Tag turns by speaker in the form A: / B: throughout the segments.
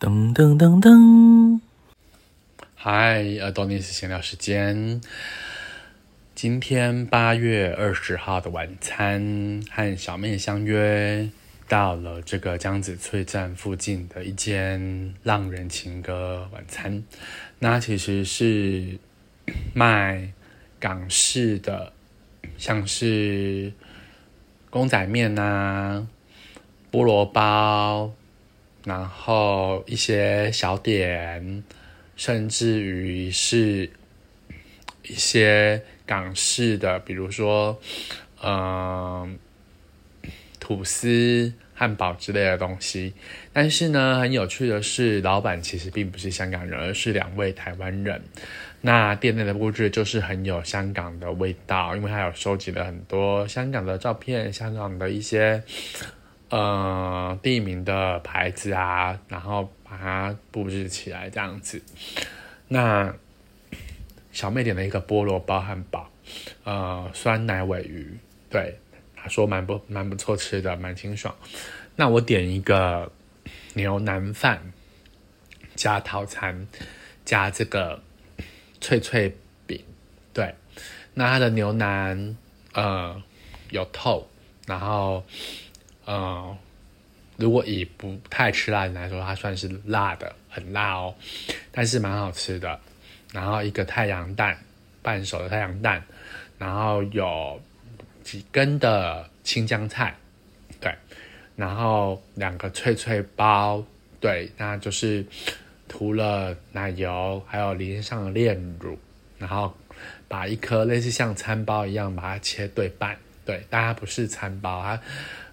A: 噔噔噔噔，
B: 嗨，呃，多尼斯闲聊时间。今天八月二十号的晚餐，和小妹相约到了这个江子翠站附近的一间浪人情歌晚餐。那其实是卖港式的，像是公仔面啊、菠萝包。然后一些小点，甚至于是一些港式的，比如说，嗯，吐司、汉堡之类的东西。但是呢，很有趣的是，老板其实并不是香港人，而是两位台湾人。那店内的布置就是很有香港的味道，因为他有收集了很多香港的照片，香港的一些。呃，地名的牌子啊，然后把它布置起来这样子。那小妹点了一个菠萝包汉堡，呃，酸奶尾鱼，对，她说蛮不蛮不错吃的，蛮清爽。那我点一个牛腩饭加套餐加这个脆脆饼，对，那它的牛腩呃有透，然后。嗯，如果以不太吃辣的来说，它算是辣的，很辣哦，但是蛮好吃的。然后一个太阳蛋，半熟的太阳蛋，然后有几根的青江菜，对，然后两个脆脆包，对，那就是涂了奶油，还有淋上炼乳，然后把一颗类似像餐包一样把它切对半，对，但它不是餐包，它。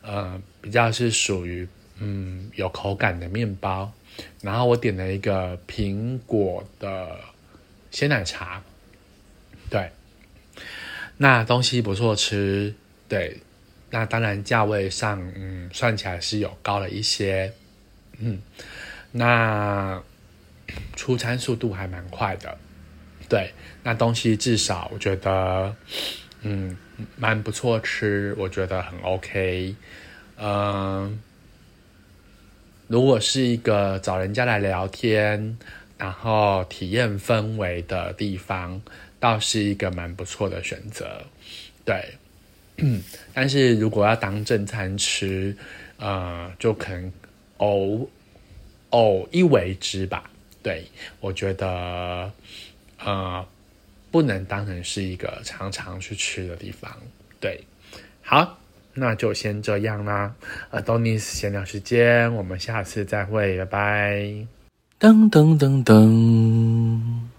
B: 呃，比较是属于嗯有口感的面包，然后我点了一个苹果的鲜奶茶，对，那东西不错吃，对，那当然价位上嗯算起来是有高了一些，嗯，那出餐速度还蛮快的，对，那东西至少我觉得嗯。蛮不错吃，我觉得很 OK。嗯，如果是一个找人家来聊天，然后体验氛围的地方，倒是一个蛮不错的选择。对，但是如果要当正餐吃，呃，就可能偶偶一为之吧。对我觉得，呃。不能当成是一个常常去吃的地方，对，好，那就先这样啦。呃，多尼斯闲聊时间，我们下次再会，拜拜。
A: 噔噔噔噔。